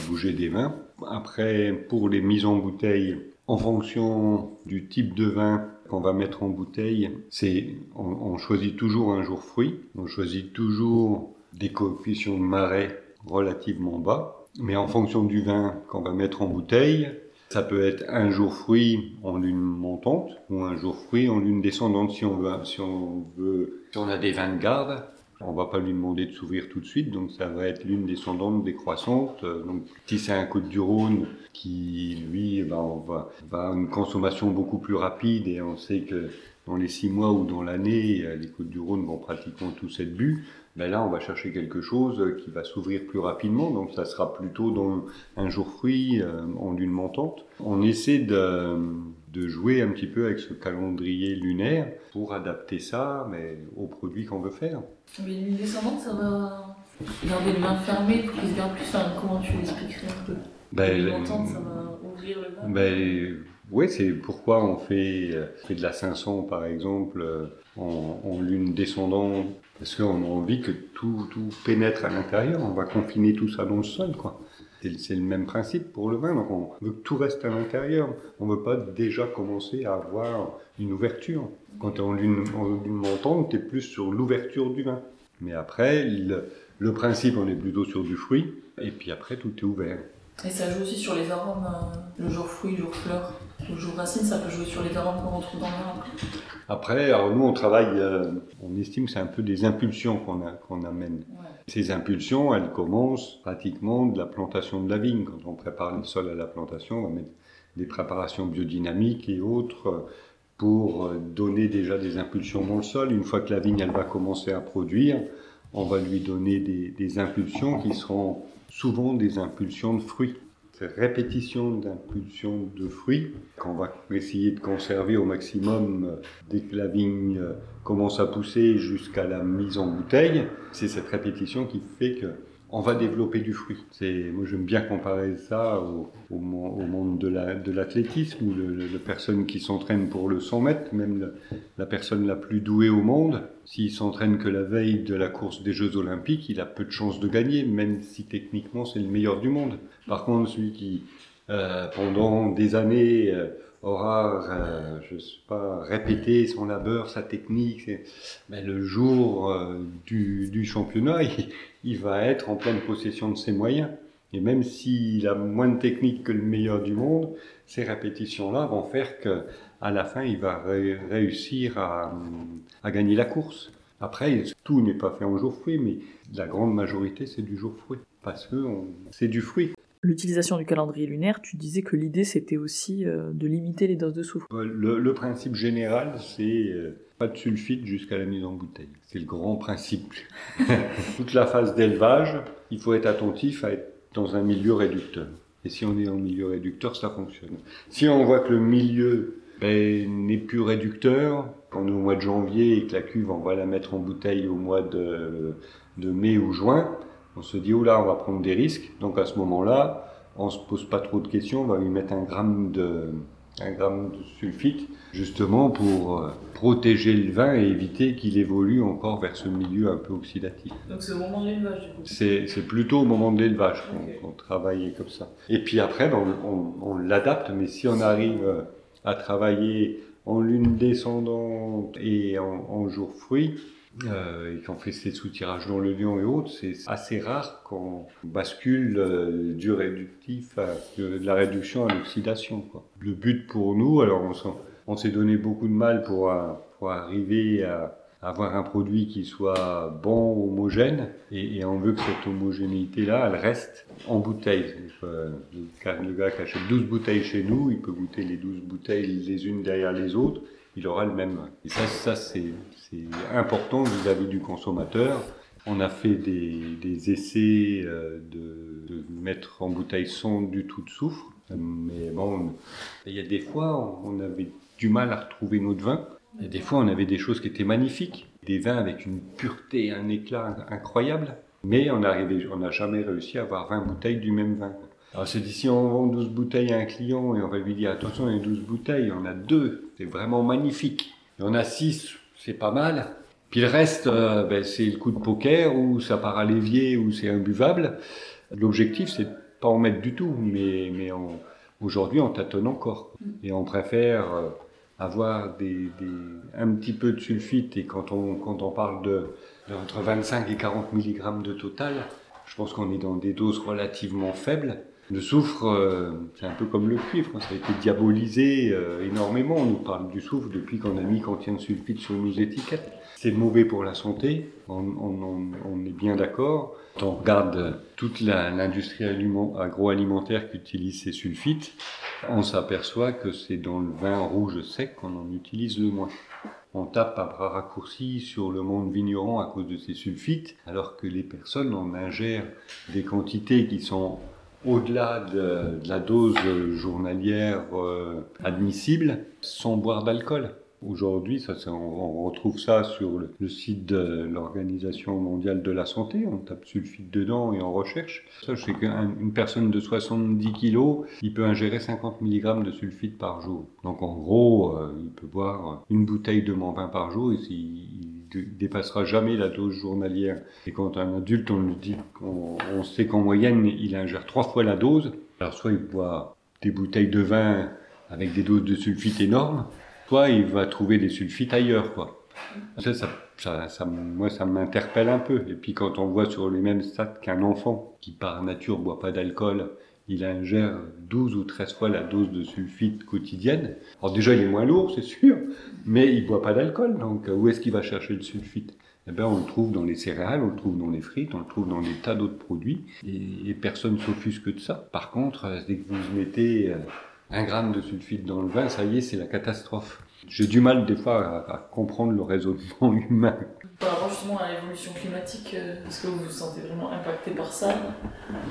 Speaker 2: bougé des vins. Après, pour les mises en bouteille, en fonction du type de vin qu'on va mettre en bouteille, c'est on, choisit toujours un jour fruit, on choisit toujours des coefficients de marais relativement bas. Mais en fonction du vin qu'on va mettre en bouteille, ça peut être un jour fruit en lune montante ou un jour fruit en lune descendante si on veut. Si on veut, si on a des vins de garde, on va pas lui demander de s'ouvrir tout de suite, donc ça va être lune descendante décroissante. Donc si c'est un Côte du Rhône qui, lui, ben, on va, va une consommation beaucoup plus rapide et on sait que dans les six mois ou dans l'année, les Côtes du Rhône vont pratiquement tous être bu ben là, on va chercher quelque chose qui va s'ouvrir plus rapidement. Donc, ça sera plutôt dans un jour fruit euh, en lune montante. On essaie de, de, jouer un petit peu avec ce calendrier lunaire pour adapter ça, mais aux produits qu'on veut faire.
Speaker 1: Mais lune descendante, ça va garder les mains fermées pour qu'il se garde plus. comment tu l'expliquerais un peu? Ben, Lune montante, ça va ouvrir le vin.
Speaker 2: Ben, oui, c'est pourquoi on fait, euh, fait, de la 500 par exemple euh, en, en lune descendante parce qu'on a envie que tout, tout pénètre à l'intérieur, on va confiner tout ça dans le sol, quoi. C'est le même principe pour le vin, donc on veut que tout reste à l'intérieur. On ne veut pas déjà commencer à avoir une ouverture. Quand en lune montante, tu es plus sur l'ouverture du vin. Mais après, le, le principe, on est plutôt sur du fruit, et puis après, tout est ouvert.
Speaker 1: Et ça joue aussi sur les arômes, euh, le jour fruit, le jour fleur, le jour racine, ça peut jouer sur les arômes qu'on retrouve dans le.
Speaker 2: Après, alors nous on travaille, euh, on estime que c'est un peu des impulsions qu'on qu'on amène. Ces impulsions, elles commencent pratiquement de la plantation de la vigne. Quand on prépare le sol à la plantation, on va mettre des préparations biodynamiques et autres pour donner déjà des impulsions dans le sol. Une fois que la vigne elle va commencer à produire, on va lui donner des, des impulsions qui seront souvent des impulsions de fruits. Ces répétitions d'impulsions de fruits qu'on va essayer de conserver au maximum euh, dès que la vigne euh, commence à pousser jusqu'à la mise en bouteille. C'est cette répétition qui fait que on va développer du fruit. C'est, moi, j'aime bien comparer ça au, monde de, la, de l'athlétisme, le, personne qui s'entraîne pour le 100 mètres, même la personne la plus douée au monde, s'il s'entraîne que la veille de la course des Jeux Olympiques, il a peu de chances de gagner, même si techniquement c'est le meilleur du monde. Par contre, celui qui, euh, pendant des années, euh, aura, euh, je sais pas, répété son labeur, sa technique. Mais le jour euh, du, du, championnat, il, va être en pleine possession de ses moyens. Et même s'il a moins de technique que le meilleur du monde, ces répétitions-là vont faire que à la fin, il va ré réussir à, à, gagner la course. Après, tout n'est pas fait en jour fruit, mais la grande majorité, c'est du jour fruit. Parce que c'est du fruit
Speaker 1: l'utilisation du calendrier lunaire, tu disais que l'idée c'était aussi euh, de limiter les doses de soufre.
Speaker 2: Le, principe général, c'est euh, pas de sulfite jusqu'à la mise en bouteille. C'est le grand principe. Toute la phase d'élevage, il faut être attentif à être dans un milieu réducteur. Et si on est en milieu réducteur, ça fonctionne. Si on voit que le milieu ben, n'est plus réducteur, quand on est au mois de janvier et que la cuve, on va la mettre en bouteille au mois de mai ou juin, on se dit, oh là, on va prendre des risques. Donc à ce moment-là, on se pose pas trop de questions, on va lui mettre un gramme de, un gramme de sulfite, justement pour euh, protéger le vin et éviter qu'il évolue encore vers ce milieu un peu oxydatif.
Speaker 1: Donc c'est au moment de l'élevage
Speaker 2: c'est, c'est plutôt au moment de l'élevage qu'on, travaille comme ça. Et puis après, ben, on, on, l'adapte, mais si on arrive euh, à travailler en lune descendante et en, en jour fruit, euh, et qu'on fait ces soutirages dans le lion et autres, c'est assez rare qu'on bascule euh, du réductif à de, la réduction à l'oxydation. Le but pour nous, alors on s'est donné beaucoup de mal pour, euh, pour arriver à, avoir un produit qui soit bon, homogène, et, on veut que cette homogénéité-là, elle reste en bouteille. Le gars qui achète 12 bouteilles chez nous, il peut goûter les 12 bouteilles les unes derrière les autres, il aura le même. Et ça, ça c'est important vis-à-vis du consommateur. On a fait des, essais euh, de, de, mettre en bouteille sans du tout de soufre. Mais bon, il y a des fois, on avait du mal à retrouver notre vin. Et des fois, on avait des choses qui étaient magnifiques. Des vins avec une pureté, un éclat incroyable. Mais on n'a jamais réussi à avoir 20 bouteilles du même vin. Alors c'est dit, si on vend 12 bouteilles à un client et on va lui dire, attention, il y a 12 bouteilles, on a deux, c'est vraiment magnifique. Et on a 6, c'est pas mal. Puis le reste, euh, ben, c'est le coup de poker, ou ça part à l'évier, ou c'est imbuvable. L'objectif, c'est pas en mettre du tout, mais, mais aujourd'hui, on tâtonne encore. Et on préfère euh, avoir des, un petit peu de sulfite, et quand on, quand on parle de, de entre 25 et 40 mg de total, je pense qu'on est dans des doses relativement faibles. Le soufre, euh, c'est un peu comme le cuivre, ça a été diabolisé euh, énormément. On nous parle du soufre depuis qu'on a mis contient de sulfite sur nos étiquettes. C'est mauvais pour la santé, on est bien d'accord. Quand on regarde toute l'industrie agroalimentaire qui utilise ces sulfites, on s'aperçoit que c'est dans le vin rouge sec qu'on en utilise le moins on tape à bras raccourcis sur le monde vigneron à cause de ces sulfites, alors que les personnes en ingèrent des quantités qui sont au-delà de, la dose journalière euh, admissible sans boire d'alcool. Aujourd'hui, ça, on, retrouve ça sur le, site de l'Organisation mondiale de la santé. On tape sulfite dedans et on recherche. Ça, je qu'une personne de 70 kg, il peut ingérer 50 mg de sulfite par jour. Donc en gros, euh, il peut boire une bouteille de vin par jour et il, dépassera jamais la dose journalière. Et quand un adulte, on lui dit, on, sait qu'en moyenne, il ingère trois fois la dose. Alors soit il boit des bouteilles de vin avec des doses de sulfite énormes, soit il va trouver des sulfites ailleurs. Quoi. Ça, ça, moi, ça m'interpelle un peu. Et puis quand on voit sur les mêmes stats qu'un enfant qui par nature boit pas d'alcool, il ingère 12 ou 13 fois la dose de sulfite quotidienne. Alors déjà, il est moins lourd, c'est sûr, mais il boit pas d'alcool. Donc où est-ce qu'il va chercher le sulfite? Eh bien, on le trouve dans les céréales, on le trouve dans les frites, on le trouve dans des tas d'autres produits, et, et personne s'offusque de ça. Par contre, dès que vous mettez euh, un gramme de sulfite dans le vin, ça y est, c'est la catastrophe. J'ai du mal des fois à, comprendre le raisonnement humain.
Speaker 1: Par rapport justement à l'évolution climatique, euh, est-ce que vous vous sentez vraiment impacté par ça?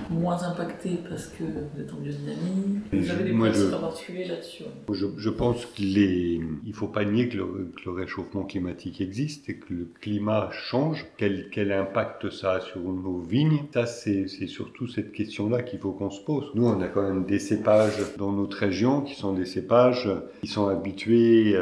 Speaker 1: Moins impacté parce que vous êtes en biodynamie Vous avez des principes particuliers là-dessus
Speaker 2: je, je, pense qu'il ne faut pas nier que le, que le, réchauffement climatique existe et que le climat change. Quel, quel impact ça a sur nos vignes? Ça, c'est surtout cette question-là qu'il faut qu'on se pose. Nous, on a quand même des cépages dans notre région qui sont des cépages qui sont habitués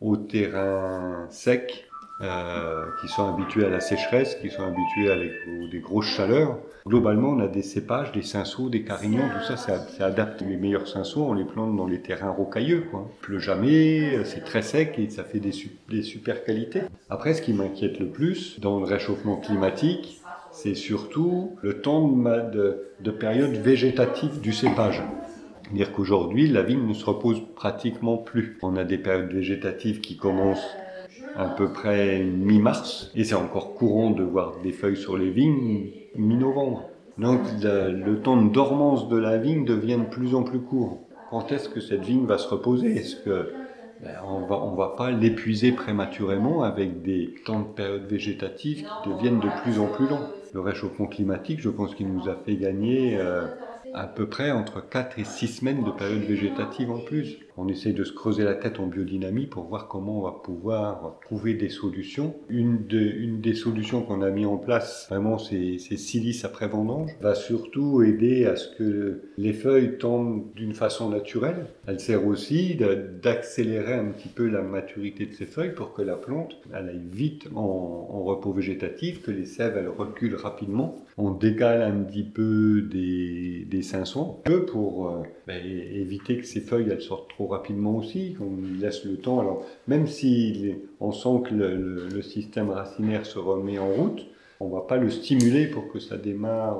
Speaker 2: au terrain sec, euh, qui sont habitués à la sécheresse, qui sont habitués à des grosses chaleurs. Globalement, on a des cépages, des cinceaux, des carignons, tout ça, c'est adapté. Les meilleurs cinceaux, on les plante dans les terrains rocailleux. Quoi. Il pleut jamais, c'est très sec et ça fait des, super qualités. Après, ce qui m'inquiète le plus dans le réchauffement climatique, c'est surtout le temps de, de période végétative du cépage. C'est-à-dire qu'aujourd'hui, la vigne ne se repose pratiquement plus. On a des périodes végétatives qui commencent à peu près mi-mars, et c'est encore courant de voir des feuilles sur les vignes mi-novembre. Donc le temps de dormance de la vigne devient de plus en plus court. Quand est-ce que cette vigne va se reposer? Est-ce que ben, on va, on va pas l'épuiser prématurément avec des temps de période végétative qui deviennent de plus en plus longs Le réchauffement climatique, je pense qu'il nous a fait gagner euh, à peu près entre 4 et 6 semaines de période végétative en plus. On essaie de se creuser la tête en biodynamie pour voir comment on va pouvoir trouver des solutions. Une, de, une des solutions qu'on a mis en place, vraiment, c'est silice après vendange, va surtout aider à ce que les feuilles tombent d'une façon naturelle. Elle sert aussi d'accélérer un petit peu la maturité de ces feuilles pour que la plante elle aille vite en, repos végétatif, que les sèves elles reculent rapidement. On décale un petit peu des, des cinçons, peu pour euh, ben, éviter que ces feuilles elles sortent trop rapidement aussi, qu'on laisse le temps. Alors, même si on sent que le, système racinaire se remet en route, on va pas le stimuler pour que ça démarre,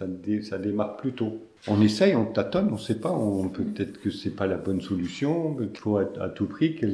Speaker 2: euh, ça, démarre plus tôt. On essaye, on tâtonne, on ne sait pas, on peut-être que c'est pas la bonne solution, qu'il faut à, tout prix que,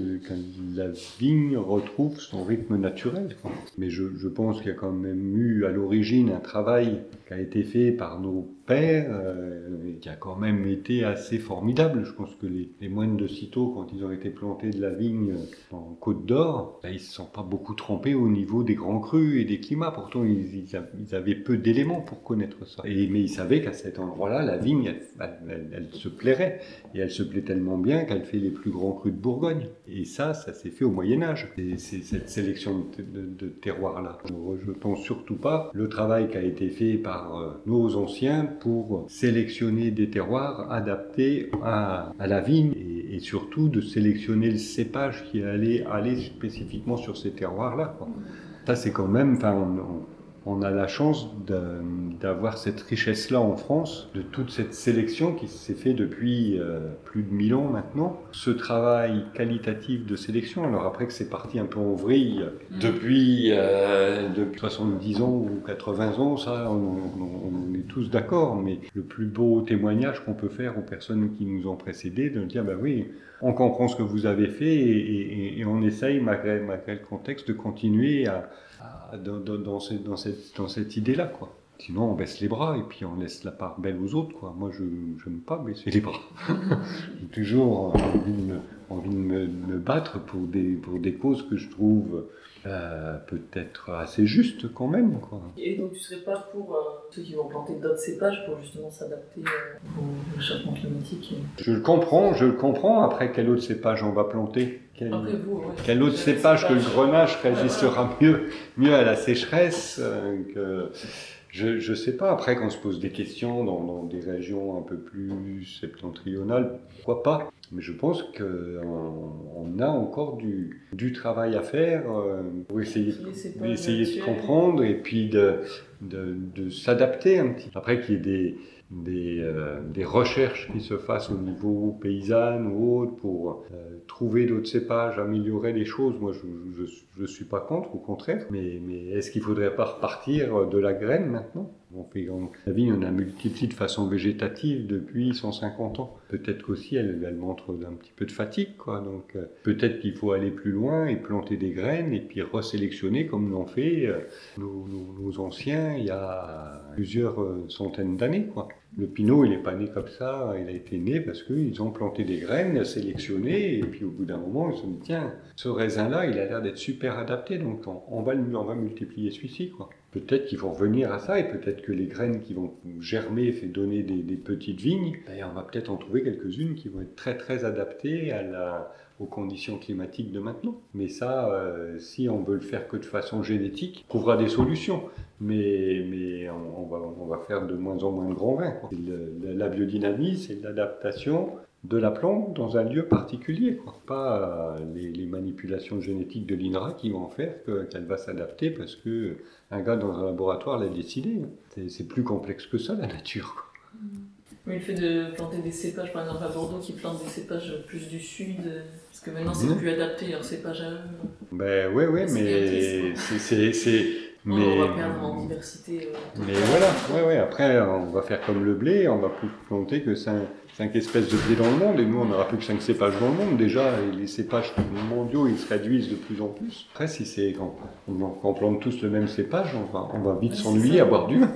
Speaker 2: la vigne retrouve son rythme naturel. Mais je, je pense qu'il y a quand même eu à l'origine un travail qui a été fait par nos pères, euh, qui a quand même été assez formidable. Je pense que les, moines de Cîteaux, quand ils ont été plantés de la vigne en Côte d'Or, ben, ils se sont pas beaucoup trompés au niveau des grands crus et des climats. Pourtant, ils, avaient peu d'éléments pour connaître ça. Et, mais ils savaient qu'à cet endroit-là, la vigne, elle, se plairait. Et elle se plaît tellement bien qu'elle fait les plus grands crus de Bourgogne. Et ça, ça s'est fait au Moyen Âge. C'est cette sélection de, de, de terroirs-là. Je ne pense surtout pas le travail qui a été fait par euh, nos anciens pour sélectionner des terroirs adaptés à, la vigne et, surtout de sélectionner le cépage qui allait aller spécifiquement sur ces terroirs-là. Ça, c'est quand même, enfin, a la chance d'avoir cette richesse-là en France, de toute cette sélection qui s'est fait depuis euh, plus de 1000 ans maintenant. Ce travail qualitatif de sélection, alors après que c'est parti un peu en vrille mm. depuis, euh, depuis 70 ans ou 80 ans, ça, on, on, est tous d'accord, mais le plus beau témoignage qu'on peut faire aux personnes qui nous ont précédés, de dire, bah oui, on comprend ce que vous avez fait et, et, et on essaye, malgré, malgré le contexte, de continuer à dans, dans, dans, cette, dans cette, dans cette idée-là, quoi. Sinon, on baisse les bras et puis on laisse la part belle aux autres, quoi. Moi, je n'aime pas baisser les bras. J'ai toujours envie de, me, envie de me, me, battre pour des, pour des causes que je trouve euh, peut-être assez justes quand même, quoi.
Speaker 1: Et donc, tu serais pas pour euh, ceux qui vont planter d'autres cépages pour justement s'adapter euh, au réchauffement climatique et...
Speaker 2: Je le comprends, je le comprends. Après, quel autre cépage on va planter? Quel,
Speaker 1: vous, ouais,
Speaker 2: quel autre cépage que le grenache résistera mieux, mieux à la sécheresse euh, que... Je ne sais pas. Après, quand on se pose des questions dans, dans, des régions un peu plus septentrionales, pourquoi pas? Mais je pense qu'on on a encore du, du, travail à faire euh, pour essayer, essayer de comprendre et puis de, de, de s'adapter un petit. Après, qu'il y ait des des, euh, des, recherches qui se fassent au niveau paysan ou autre pour euh, trouver d'autres cépages, améliorer les choses. Moi, je ne suis pas contre, au contraire. Mais, est-ce qu'il ne faudrait pas repartir de la graine maintenant? La vigne, on a multiplié de façon végétative depuis 150 ans. Peut-être qu'aussi, elle, elle, montre un petit peu de fatigue. Donc, euh, peut-être qu'il faut aller plus loin et planter des graines et puis resélectionner comme l'ont fait nos, anciens il y a plusieurs centaines d'années. Le pinot, il n'est pas né comme ça, il a été né parce qu'ils ont planté des graines, sélectionné, et puis au bout d'un moment, ils se sont dit, tiens, ce raisin-là, il a l'air d'être super adapté, donc on, va, on va multiplier celui-ci. Quoi. Peut-être qu'il faut revenir à ça, et peut-être que les graines qui vont germer, fait donner des, petites vignes, ben, on va peut-être en trouver quelques-unes qui vont être très très adaptées à la, aux conditions climatiques de maintenant. Mais ça, euh, si on veut le faire que de façon génétique, on trouvera des solutions. Mais, mais on, va, on va faire de moins en moins de grands vins. Le, la biodynamie, c'est l'adaptation de la plante dans un lieu particulier. Quoi. Pas euh, les, les, manipulations génétiques de l'INRA qui vont faire qu'elle va s'adapter parce que un gars dans un laboratoire l'a décidé. C'est plus complexe que ça, la nature. Quoi.
Speaker 1: Mais le fait de planter des cépages, par exemple à Bordeaux, qui plantent des cépages plus du sud, parce que maintenant c'est mmh. plus adapté leur cépage à eux.
Speaker 2: Ben oui, oui, mais c'est.
Speaker 1: Mais... On va perdre en diversité.
Speaker 2: Euh, mais voilà, ouais, ouais. après on va faire comme le blé, on va plus planter que 5, 5 espèces de blé dans le monde, et nous on n'aura plus que 5 cépages dans le monde. Déjà, les cépages mondiaux ils se réduisent de plus en plus. Après, si c'est quand, quand on plante tous le même cépage, on va, on va vite s'ennuyer à boire du vin.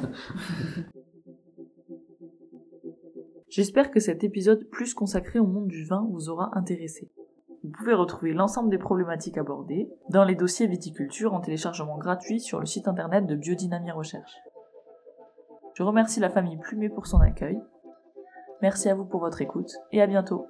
Speaker 1: J'espère que cet épisode plus consacré au monde du vin vous aura intéressé. Vous pouvez retrouver l'ensemble des problématiques abordées dans les dossiers viticulture en téléchargement gratuit sur le site internet de Biodynamie Recherche. Je remercie la famille Plumet pour son accueil. Merci à vous pour votre écoute et à bientôt.